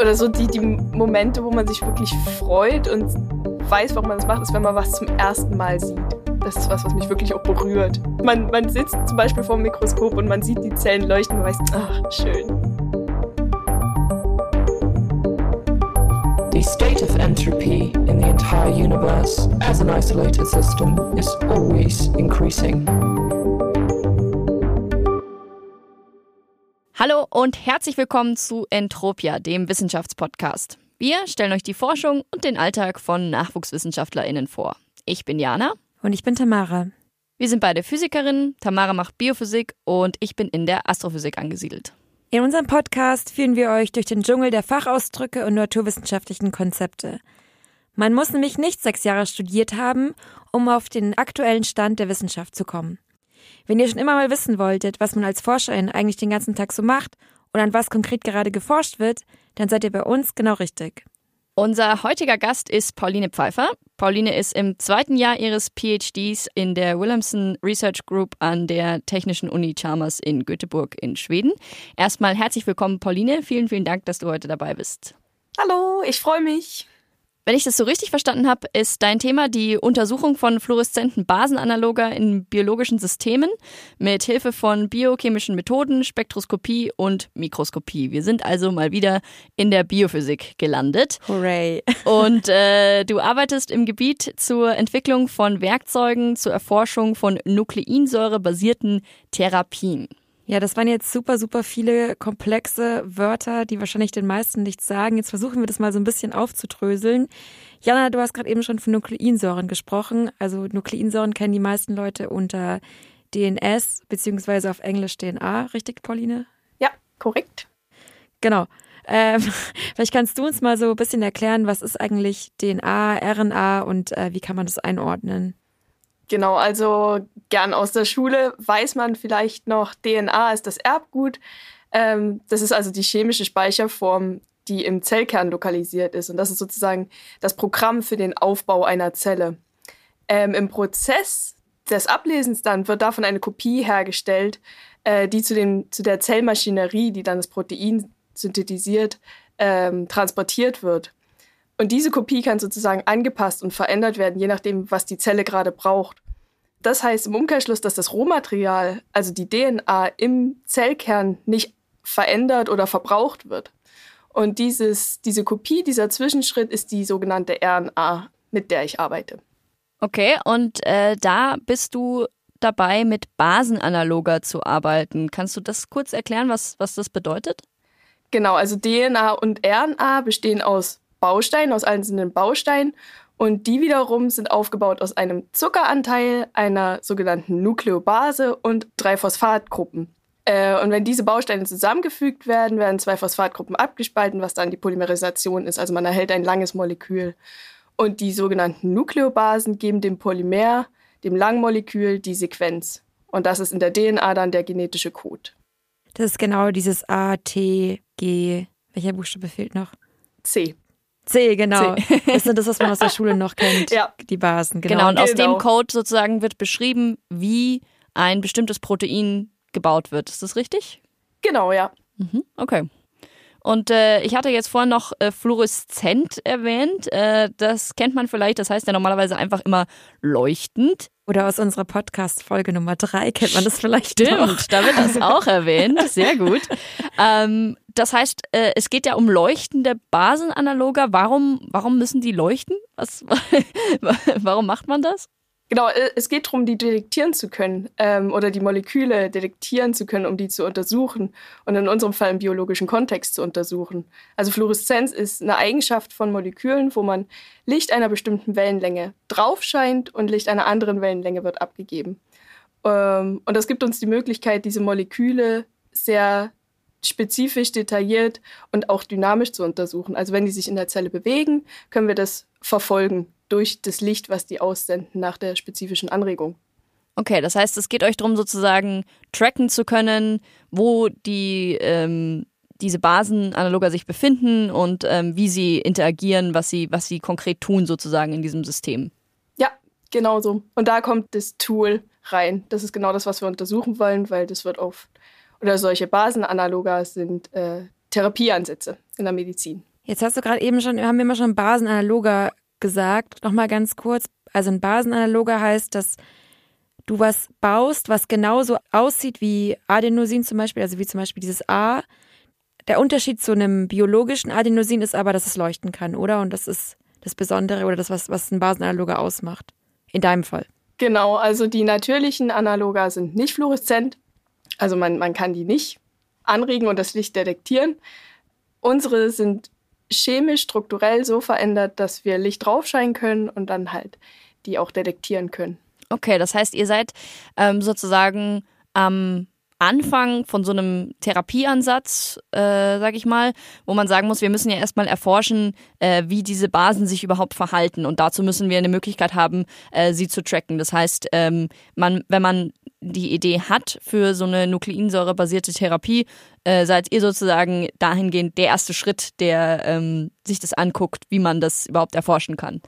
Oder so die, die Momente, wo man sich wirklich freut und weiß, warum man das macht, ist, wenn man was zum ersten Mal sieht. Das ist was, was mich wirklich auch berührt. Man, man sitzt zum Beispiel vor dem Mikroskop und man sieht die Zellen leuchten und weiß, ach, schön. The state of entropy in the entire universe as an isolated system is always increasing. Hallo und herzlich willkommen zu Entropia, dem Wissenschaftspodcast. Wir stellen euch die Forschung und den Alltag von NachwuchswissenschaftlerInnen vor. Ich bin Jana. Und ich bin Tamara. Wir sind beide Physikerinnen. Tamara macht Biophysik und ich bin in der Astrophysik angesiedelt. In unserem Podcast führen wir euch durch den Dschungel der Fachausdrücke und naturwissenschaftlichen Konzepte. Man muss nämlich nicht sechs Jahre studiert haben, um auf den aktuellen Stand der Wissenschaft zu kommen. Wenn ihr schon immer mal wissen wolltet, was man als Forscherin eigentlich den ganzen Tag so macht und an was konkret gerade geforscht wird, dann seid ihr bei uns genau richtig. Unser heutiger Gast ist Pauline Pfeiffer. Pauline ist im zweiten Jahr ihres PhDs in der Williamson Research Group an der Technischen Uni Chalmers in Göteborg in Schweden. Erstmal herzlich willkommen, Pauline. Vielen, vielen Dank, dass du heute dabei bist. Hallo, ich freue mich. Wenn ich das so richtig verstanden habe, ist dein Thema die Untersuchung von fluoreszenten Basenanaloger in biologischen Systemen mit Hilfe von biochemischen Methoden, Spektroskopie und Mikroskopie. Wir sind also mal wieder in der Biophysik gelandet. Hooray. Und äh, du arbeitest im Gebiet zur Entwicklung von Werkzeugen zur Erforschung von nukleinsäurebasierten Therapien. Ja, das waren jetzt super, super viele komplexe Wörter, die wahrscheinlich den meisten nichts sagen. Jetzt versuchen wir das mal so ein bisschen aufzudröseln. Jana, du hast gerade eben schon von Nukleinsäuren gesprochen. Also Nukleinsäuren kennen die meisten Leute unter DNS beziehungsweise auf Englisch DNA, richtig, Pauline? Ja, korrekt. Genau. Ähm, vielleicht kannst du uns mal so ein bisschen erklären, was ist eigentlich DNA, RNA und äh, wie kann man das einordnen? Genau, also gern aus der Schule weiß man vielleicht noch, DNA ist das Erbgut. Ähm, das ist also die chemische Speicherform, die im Zellkern lokalisiert ist. Und das ist sozusagen das Programm für den Aufbau einer Zelle. Ähm, Im Prozess des Ablesens dann wird davon eine Kopie hergestellt, äh, die zu, den, zu der Zellmaschinerie, die dann das Protein synthetisiert, ähm, transportiert wird. Und diese Kopie kann sozusagen angepasst und verändert werden, je nachdem, was die Zelle gerade braucht. Das heißt im Umkehrschluss, dass das Rohmaterial, also die DNA im Zellkern nicht verändert oder verbraucht wird. Und dieses, diese Kopie, dieser Zwischenschritt ist die sogenannte RNA, mit der ich arbeite. Okay, und äh, da bist du dabei, mit Basenanaloger zu arbeiten. Kannst du das kurz erklären, was, was das bedeutet? Genau, also DNA und RNA bestehen aus Bausteinen, aus einzelnen Bausteinen. Und die wiederum sind aufgebaut aus einem Zuckeranteil, einer sogenannten Nukleobase und drei Phosphatgruppen. Äh, und wenn diese Bausteine zusammengefügt werden, werden zwei Phosphatgruppen abgespalten, was dann die Polymerisation ist. Also man erhält ein langes Molekül. Und die sogenannten Nukleobasen geben dem Polymer, dem Langmolekül, die Sequenz. Und das ist in der DNA dann der genetische Code. Das ist genau dieses A, T, G. Welcher Buchstabe fehlt noch? C. C, genau. C. Das ist das, was man aus der Schule noch kennt. ja. Die Basen, genau. Genau, und aus genau. dem Code sozusagen wird beschrieben, wie ein bestimmtes Protein gebaut wird. Ist das richtig? Genau, ja. Mhm, okay. Und äh, ich hatte jetzt vorhin noch äh, fluoreszent erwähnt. Äh, das kennt man vielleicht. Das heißt ja normalerweise einfach immer leuchtend. Oder aus unserer Podcast-Folge Nummer drei kennt man das vielleicht. Stimmt, noch. da wird das auch erwähnt. Sehr gut. Ähm, das heißt, äh, es geht ja um leuchtende Basenanaloger. Warum, warum müssen die leuchten? Was, warum macht man das? Genau, äh, es geht darum, die detektieren zu können ähm, oder die Moleküle detektieren zu können, um die zu untersuchen und in unserem Fall im biologischen Kontext zu untersuchen. Also Fluoreszenz ist eine Eigenschaft von Molekülen, wo man Licht einer bestimmten Wellenlänge drauf scheint und Licht einer anderen Wellenlänge wird abgegeben. Ähm, und das gibt uns die Möglichkeit, diese Moleküle sehr spezifisch, detailliert und auch dynamisch zu untersuchen. Also wenn die sich in der Zelle bewegen, können wir das verfolgen durch das Licht, was die aussenden nach der spezifischen Anregung. Okay, das heißt, es geht euch darum, sozusagen tracken zu können, wo die ähm, diese Basenanaloger sich befinden und ähm, wie sie interagieren, was sie, was sie konkret tun, sozusagen in diesem System. Ja, genau so. Und da kommt das Tool rein. Das ist genau das, was wir untersuchen wollen, weil das wird auf, oder solche Basenanaloger sind äh, Therapieansätze in der Medizin. Jetzt hast du gerade eben schon, haben wir immer schon Basenanaloger gesagt. Nochmal ganz kurz. Also ein Basenanaloger heißt, dass du was baust, was genauso aussieht wie Adenosin zum Beispiel, also wie zum Beispiel dieses A. Der Unterschied zu einem biologischen Adenosin ist aber, dass es leuchten kann, oder? Und das ist das Besondere oder das, was, was ein Basenanaloger ausmacht. In deinem Fall. Genau, also die natürlichen Analoga sind nicht fluoreszent. Also man, man kann die nicht anregen und das Licht detektieren. Unsere sind chemisch, strukturell so verändert, dass wir Licht draufscheinen können und dann halt die auch detektieren können. Okay, das heißt, ihr seid ähm, sozusagen am Anfang von so einem Therapieansatz, äh, sag ich mal, wo man sagen muss, wir müssen ja erstmal erforschen, äh, wie diese Basen sich überhaupt verhalten. Und dazu müssen wir eine Möglichkeit haben, äh, sie zu tracken. Das heißt, ähm, man, wenn man die Idee hat für so eine nukleinsäurebasierte Therapie, äh, seid ihr sozusagen dahingehend der erste Schritt, der ähm, sich das anguckt, wie man das überhaupt erforschen kann.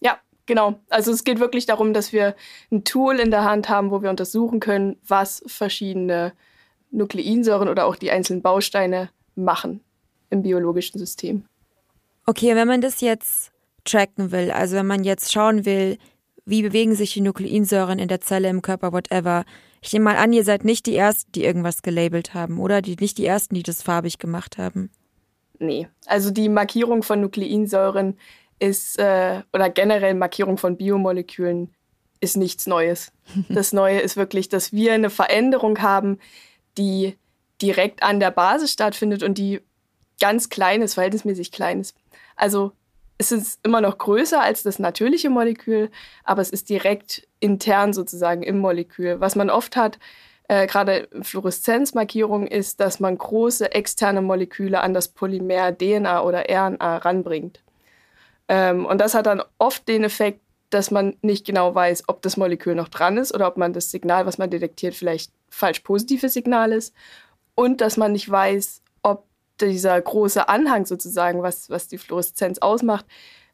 Ja, genau. Also es geht wirklich darum, dass wir ein Tool in der Hand haben, wo wir untersuchen können, was verschiedene Nukleinsäuren oder auch die einzelnen Bausteine machen im biologischen System. Okay, wenn man das jetzt tracken will, also wenn man jetzt schauen will, wie bewegen sich die Nukleinsäuren in der Zelle, im Körper, whatever. Ich nehme mal an, ihr seid nicht die Ersten, die irgendwas gelabelt haben, oder? Die, nicht die Ersten, die das farbig gemacht haben. Nee, also die Markierung von Nukleinsäuren ist, äh, oder generell Markierung von Biomolekülen ist nichts Neues. Das Neue ist wirklich, dass wir eine Veränderung haben, die direkt an der Basis stattfindet und die ganz klein ist, verhältnismäßig klein ist. Also es ist immer noch größer als das natürliche Molekül, aber es ist direkt intern sozusagen im Molekül. Was man oft hat, äh, gerade Fluoreszenzmarkierung, ist, dass man große externe Moleküle an das Polymer DNA oder RNA ranbringt. Ähm, und das hat dann oft den Effekt, dass man nicht genau weiß, ob das Molekül noch dran ist oder ob man das Signal, was man detektiert, vielleicht falsch positives Signal ist. Und dass man nicht weiß, dieser große Anhang sozusagen, was, was die Fluoreszenz ausmacht,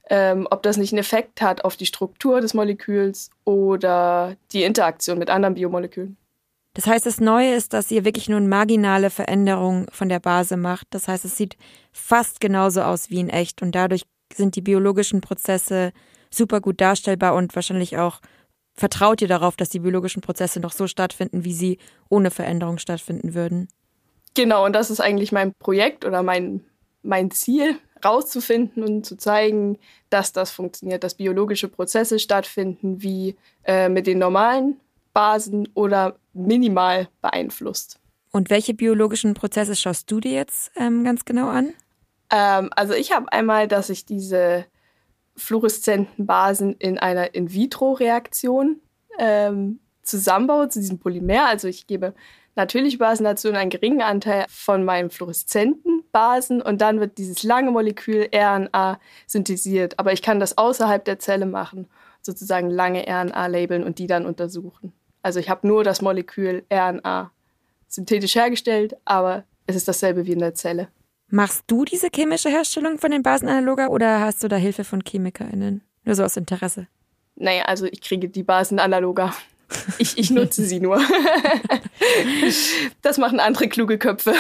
ähm, ob das nicht einen Effekt hat auf die Struktur des Moleküls oder die Interaktion mit anderen Biomolekülen. Das heißt, das Neue ist, dass ihr wirklich nur eine marginale Veränderung von der Base macht. Das heißt, es sieht fast genauso aus wie in echt und dadurch sind die biologischen Prozesse super gut darstellbar und wahrscheinlich auch vertraut ihr darauf, dass die biologischen Prozesse noch so stattfinden, wie sie ohne Veränderung stattfinden würden. Genau, und das ist eigentlich mein Projekt oder mein, mein Ziel, rauszufinden und zu zeigen, dass das funktioniert, dass biologische Prozesse stattfinden, wie äh, mit den normalen Basen oder minimal beeinflusst. Und welche biologischen Prozesse schaust du dir jetzt ähm, ganz genau an? Ähm, also ich habe einmal, dass ich diese fluoreszenten Basen in einer In-vitro-Reaktion ähm, zusammenbaue zu diesem Polymer. Also ich gebe natürliche Basen dazu und einen geringen Anteil von meinen fluoreszenten Basen und dann wird dieses lange Molekül RNA synthetisiert. Aber ich kann das außerhalb der Zelle machen, sozusagen lange RNA labeln und die dann untersuchen. Also ich habe nur das Molekül RNA synthetisch hergestellt, aber es ist dasselbe wie in der Zelle. Machst du diese chemische Herstellung von den Basenanaloga oder hast du da Hilfe von ChemikerInnen? Nur so aus Interesse. Naja, also ich kriege die Basenanaloga ich, ich nutze sie nur. das machen andere kluge Köpfe.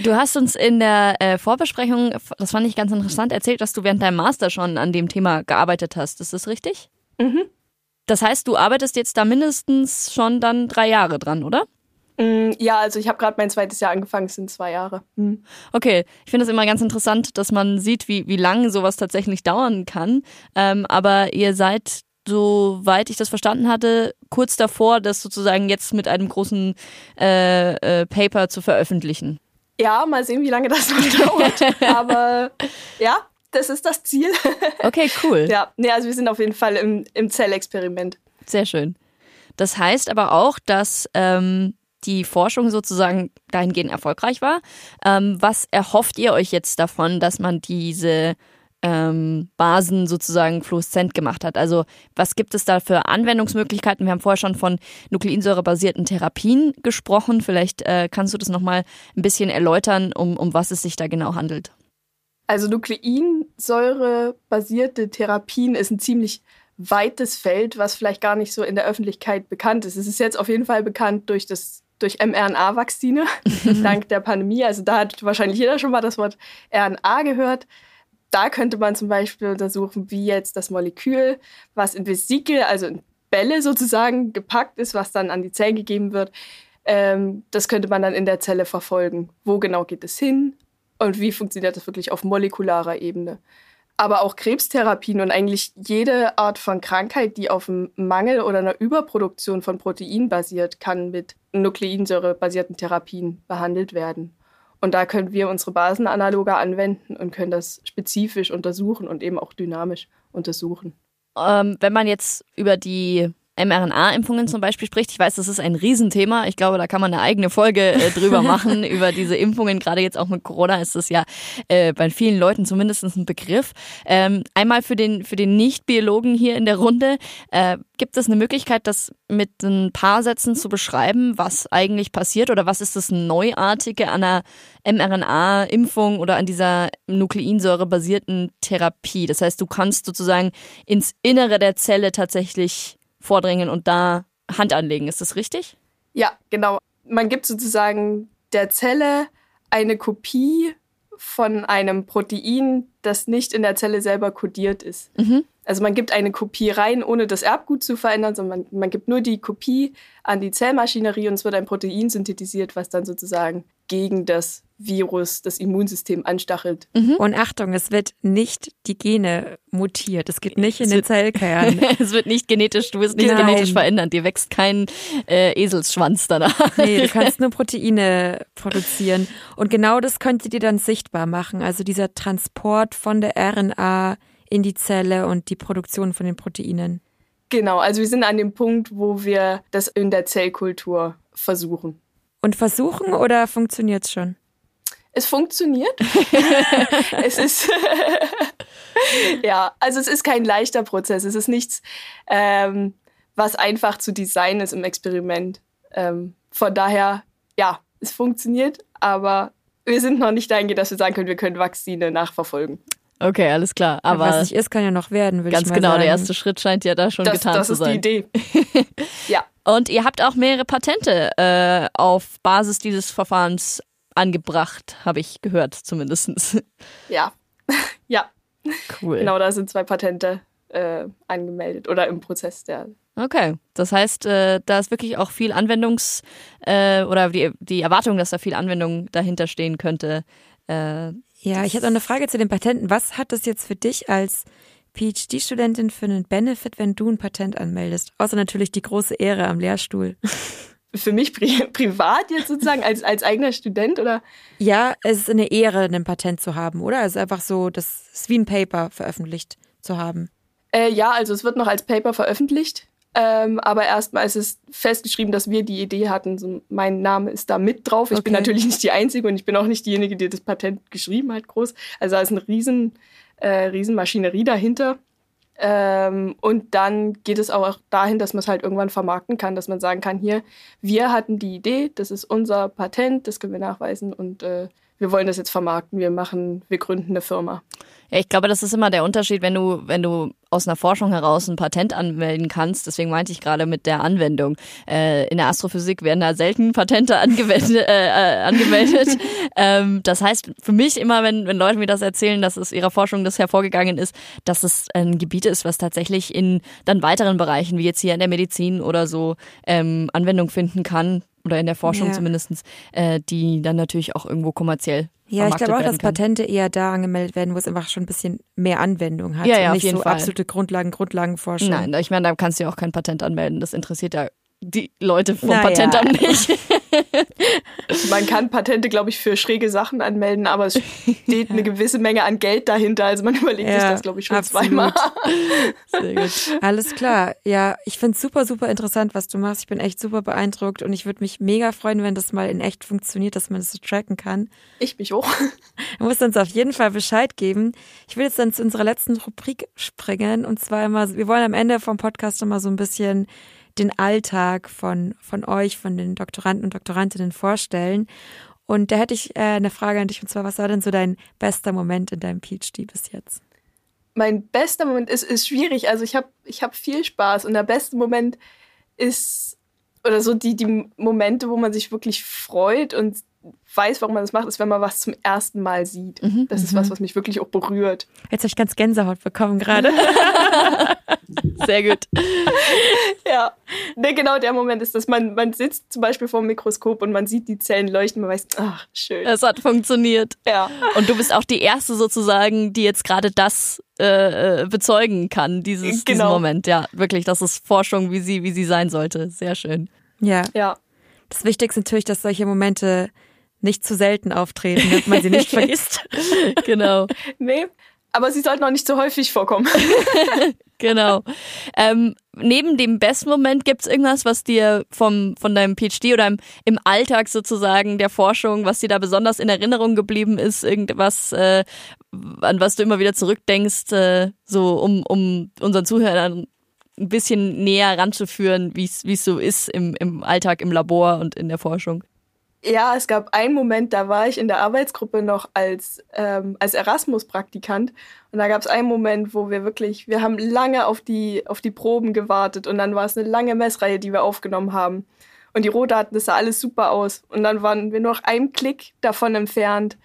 Du hast uns in der äh, Vorbesprechung, das fand ich ganz interessant, erzählt, dass du während deinem Master schon an dem Thema gearbeitet hast. Ist das richtig? Mhm. Das heißt, du arbeitest jetzt da mindestens schon dann drei Jahre dran, oder? Mm, ja, also ich habe gerade mein zweites Jahr angefangen, es sind zwei Jahre. Mhm. Okay, ich finde es immer ganz interessant, dass man sieht, wie, wie lange sowas tatsächlich dauern kann. Ähm, aber ihr seid soweit ich das verstanden hatte, kurz davor, das sozusagen jetzt mit einem großen äh, äh, Paper zu veröffentlichen. Ja, mal sehen, wie lange das noch dauert. Aber ja, das ist das Ziel. Okay, cool. Ja, nee, also wir sind auf jeden Fall im, im Zellexperiment. Sehr schön. Das heißt aber auch, dass ähm, die Forschung sozusagen dahingehend erfolgreich war. Ähm, was erhofft ihr euch jetzt davon, dass man diese ähm, Basen sozusagen fluoreszent gemacht hat. Also was gibt es da für Anwendungsmöglichkeiten? Wir haben vorher schon von nukleinsäurebasierten Therapien gesprochen. Vielleicht äh, kannst du das nochmal ein bisschen erläutern, um, um was es sich da genau handelt. Also nukleinsäurebasierte Therapien ist ein ziemlich weites Feld, was vielleicht gar nicht so in der Öffentlichkeit bekannt ist. Es ist jetzt auf jeden Fall bekannt durch das durch mRNA-Vakzine, dank der Pandemie. Also da hat wahrscheinlich jeder schon mal das Wort RNA gehört. Da könnte man zum Beispiel untersuchen, wie jetzt das Molekül, was in Vesikel, also in Bälle sozusagen gepackt ist, was dann an die Zellen gegeben wird, ähm, das könnte man dann in der Zelle verfolgen. Wo genau geht es hin und wie funktioniert das wirklich auf molekularer Ebene? aber auch Krebstherapien und eigentlich jede Art von Krankheit, die auf einem Mangel oder einer Überproduktion von Protein basiert, kann mit Nukleinsäure-basierten Therapien behandelt werden. Und da können wir unsere Basenanaloge anwenden und können das spezifisch untersuchen und eben auch dynamisch untersuchen. Ähm, wenn man jetzt über die mRNA-Impfungen zum Beispiel spricht. Ich weiß, das ist ein Riesenthema. Ich glaube, da kann man eine eigene Folge äh, drüber machen, über diese Impfungen. Gerade jetzt auch mit Corona ist das ja äh, bei vielen Leuten zumindest ein Begriff. Ähm, einmal für den, für den Nicht-Biologen hier in der Runde. Äh, gibt es eine Möglichkeit, das mit ein paar Sätzen zu beschreiben, was eigentlich passiert oder was ist das Neuartige an einer mRNA-Impfung oder an dieser Nukleinsäure-basierten Therapie? Das heißt, du kannst sozusagen ins Innere der Zelle tatsächlich vordringen und da Hand anlegen. Ist das richtig? Ja, genau. Man gibt sozusagen der Zelle eine Kopie von einem Protein, das nicht in der Zelle selber kodiert ist. Mhm. Also man gibt eine Kopie rein, ohne das Erbgut zu verändern, sondern man, man gibt nur die Kopie an die Zellmaschinerie und es wird ein Protein synthetisiert, was dann sozusagen gegen das Virus das Immunsystem anstachelt. Mhm. Und Achtung, es wird nicht die Gene mutiert. Es geht nicht in es den Zellkern. es wird nicht genetisch, du wirst nicht Nein. genetisch verändern. Dir wächst kein äh, Eselsschwanz danach. nee, du kannst nur Proteine produzieren. Und genau das könnte dir dann sichtbar machen. Also dieser Transport von der RNA in die Zelle und die Produktion von den Proteinen. Genau, also wir sind an dem Punkt, wo wir das in der Zellkultur versuchen. Und versuchen oder funktioniert es schon? Es funktioniert. es ist ja, also es ist kein leichter Prozess. Es ist nichts, ähm, was einfach zu designen ist im Experiment. Ähm, von daher, ja, es funktioniert, aber wir sind noch nicht dahin, dass wir sagen können, wir können Vakzine nachverfolgen. Okay, alles klar. Aber was nicht ist, kann ja noch werden, würde Ganz ich mal genau, sagen. der erste Schritt scheint ja da schon das, getan das zu sein. Das ist die Idee. ja. Und ihr habt auch mehrere Patente äh, auf Basis dieses Verfahrens angebracht, habe ich gehört zumindest. Ja, ja. Cool. Genau, da sind zwei Patente äh, angemeldet oder im Prozess der. Okay, das heißt, äh, da ist wirklich auch viel Anwendungs- äh, oder die, die Erwartung, dass da viel Anwendung dahinter stehen könnte, äh, ja, ich hätte noch eine Frage zu den Patenten. Was hat das jetzt für dich als PhD-Studentin für einen Benefit, wenn du ein Patent anmeldest? Außer natürlich die große Ehre am Lehrstuhl. Für mich pri privat jetzt sozusagen als, als eigener Student oder? Ja, es ist eine Ehre, ein Patent zu haben, oder? Es ist einfach so, das ist wie ein Paper veröffentlicht zu haben. Äh, ja, also es wird noch als Paper veröffentlicht. Ähm, aber erstmal ist es festgeschrieben, dass wir die Idee hatten. So, mein Name ist da mit drauf. Ich okay. bin natürlich nicht die Einzige und ich bin auch nicht diejenige, die das Patent geschrieben hat, groß. Also da ist eine riesen, äh, riesen Maschinerie dahinter. Ähm, und dann geht es auch dahin, dass man es halt irgendwann vermarkten kann, dass man sagen kann, hier, wir hatten die Idee, das ist unser Patent, das können wir nachweisen und äh, wir wollen das jetzt vermarkten, wir machen, wir gründen eine Firma. Ja, ich glaube, das ist immer der Unterschied, wenn du, wenn du aus einer Forschung heraus ein Patent anmelden kannst. Deswegen meinte ich gerade mit der Anwendung. Äh, in der Astrophysik werden da selten Patente angewendet, äh, äh, angemeldet. ähm, das heißt, für mich immer, wenn, wenn Leute mir das erzählen, dass es ihrer Forschung das hervorgegangen ist, dass es ein Gebiet ist, was tatsächlich in dann weiteren Bereichen, wie jetzt hier in der Medizin oder so, ähm, Anwendung finden kann, oder in der Forschung ja. zumindest, äh, die dann natürlich auch irgendwo kommerziell ja, ich glaube auch, dass. Patente eher da angemeldet werden, wo es einfach schon ein bisschen mehr Anwendung hat. Ja, ja, und nicht auf jeden so Fall. absolute Grundlagen, Grundlagenforschung. Nein, ich meine, da kannst du ja auch kein Patent anmelden. Das interessiert ja die Leute vom naja. Patentamt nicht. man kann Patente, glaube ich, für schräge Sachen anmelden, aber es steht eine gewisse Menge an Geld dahinter. Also man überlegt ja, sich das, glaube ich, schon absolut. zweimal. Sehr gut. Alles klar. Ja, ich finde es super, super interessant, was du machst. Ich bin echt super beeindruckt und ich würde mich mega freuen, wenn das mal in echt funktioniert, dass man das so tracken kann. Ich mich auch. Du musst uns auf jeden Fall Bescheid geben. Ich will jetzt dann zu unserer letzten Rubrik springen und zwar immer, wir wollen am Ende vom Podcast immer so ein bisschen den Alltag von, von euch, von den Doktoranden und Doktorandinnen vorstellen. Und da hätte ich äh, eine Frage an dich, und zwar, was war denn so dein bester Moment in deinem PhD bis jetzt? Mein bester Moment ist, ist schwierig. Also ich habe ich hab viel Spaß und der beste Moment ist, oder so die, die Momente, wo man sich wirklich freut und weiß, warum man das macht, ist, wenn man was zum ersten Mal sieht. Mhm, das ist was, was mich wirklich auch berührt. Jetzt habe ich ganz Gänsehaut bekommen gerade. Sehr gut. Ja, ne, genau der Moment ist, dass man, man sitzt zum Beispiel vor dem Mikroskop und man sieht die Zellen leuchten, man weiß, ach, schön. Es hat funktioniert. Ja. Und du bist auch die Erste sozusagen, die jetzt gerade das äh, äh, bezeugen kann, dieses, diesen Genau. Moment. Ja, wirklich, das ist Forschung, wie sie, wie sie sein sollte. Sehr schön. Ja, Ja. das Wichtigste ist natürlich, dass solche Momente nicht zu selten auftreten, damit man sie nicht vergisst. Genau. Nee, aber sie sollten auch nicht so häufig vorkommen. Genau. Ähm, neben dem Bestmoment gibt's irgendwas, was dir vom, von deinem PhD oder im, im Alltag sozusagen der Forschung, was dir da besonders in Erinnerung geblieben ist, irgendwas, äh, an was du immer wieder zurückdenkst, äh, so um, um unseren Zuhörern ein bisschen näher ranzuführen, wie es so ist im, im Alltag, im Labor und in der Forschung. Ja, es gab einen Moment, da war ich in der Arbeitsgruppe noch als, ähm, als Erasmus-Praktikant. Und da gab es einen Moment, wo wir wirklich, wir haben lange auf die, auf die Proben gewartet und dann war es eine lange Messreihe, die wir aufgenommen haben. Und die Rohdaten, das sah alles super aus. Und dann waren wir nur noch einen Klick davon entfernt,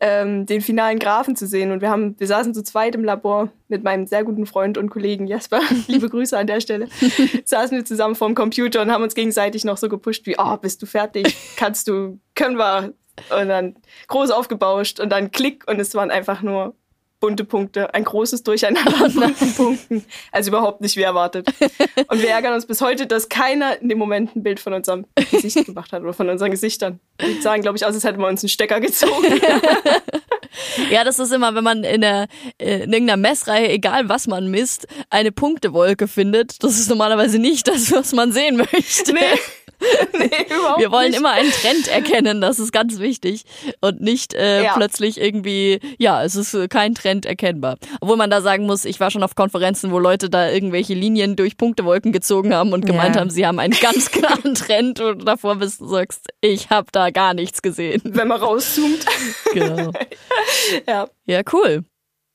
ähm, den finalen Graphen zu sehen. Und wir haben, wir saßen zu zweit im Labor mit meinem sehr guten Freund und Kollegen Jasper. Liebe Grüße an der Stelle. saßen wir zusammen vorm Computer und haben uns gegenseitig noch so gepusht wie, oh, bist du fertig? Kannst du, können wir? Und dann groß aufgebauscht und dann Klick und es waren einfach nur bunte Punkte, ein großes Durcheinander an bunten Punkten. Also überhaupt nicht wie erwartet. Und wir ärgern uns bis heute, dass keiner in dem Moment ein Bild von unserem Gesicht gemacht hat oder von unseren Gesichtern. Die sahen, glaube ich, aus, als hätten wir uns einen Stecker gezogen. Ja, das ist immer, wenn man in, der, äh, in irgendeiner Messreihe, egal was man misst, eine Punktewolke findet. Das ist normalerweise nicht das, was man sehen möchte. Nee. nee, überhaupt Wir wollen nicht. immer einen Trend erkennen, das ist ganz wichtig. Und nicht äh, Ja. plötzlich irgendwie, ja, es ist äh, kein Trend erkennbar. Obwohl man da sagen muss, ich war schon auf Konferenzen, wo Leute da irgendwelche Linien durch Punktewolken gezogen haben und gemeint Ja. haben, sie haben einen ganz klaren Trend und davor bist du sagst, ich habe da gar nichts gesehen. Wenn man rauszoomt. Genau. Ja. Ja, cool.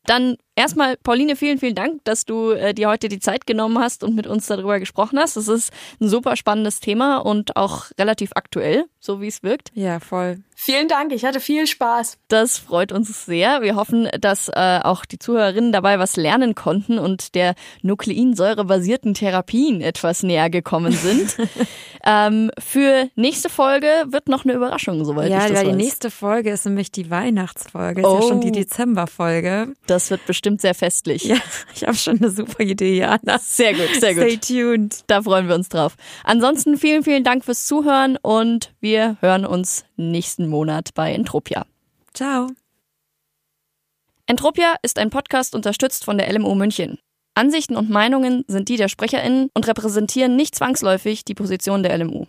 Dann erstmal, Pauline, vielen, vielen Dank, dass du äh, dir heute die Zeit genommen hast und mit uns darüber gesprochen hast. Das ist ein super spannendes Thema und auch relativ aktuell, so wie es wirkt. Ja, voll. Vielen Dank, ich hatte viel Spaß. Das freut uns sehr. Wir hoffen, dass äh, auch die Zuhörerinnen dabei was lernen konnten und der nukleinsäurebasierten Therapien etwas näher gekommen sind. ähm, für nächste Folge wird noch eine Überraschung, soweit ja, ich das weil die nächste Folge ist nämlich die Weihnachtsfolge. Ist ja schon die Oh. Dezemberfolge. das wird bestimmt sehr festlich. Ja, ich habe schon eine super Idee, Jana. Sehr gut, sehr gut. Stay tuned. Da freuen wir uns drauf. Ansonsten vielen, vielen Dank fürs Zuhören und wir hören uns nächsten Monat bei Entropia. Ciao. Entropia ist ein Podcast unterstützt von der LMU München. Ansichten und Meinungen sind die der SprecherInnen und repräsentieren nicht zwangsläufig die Position der LMU.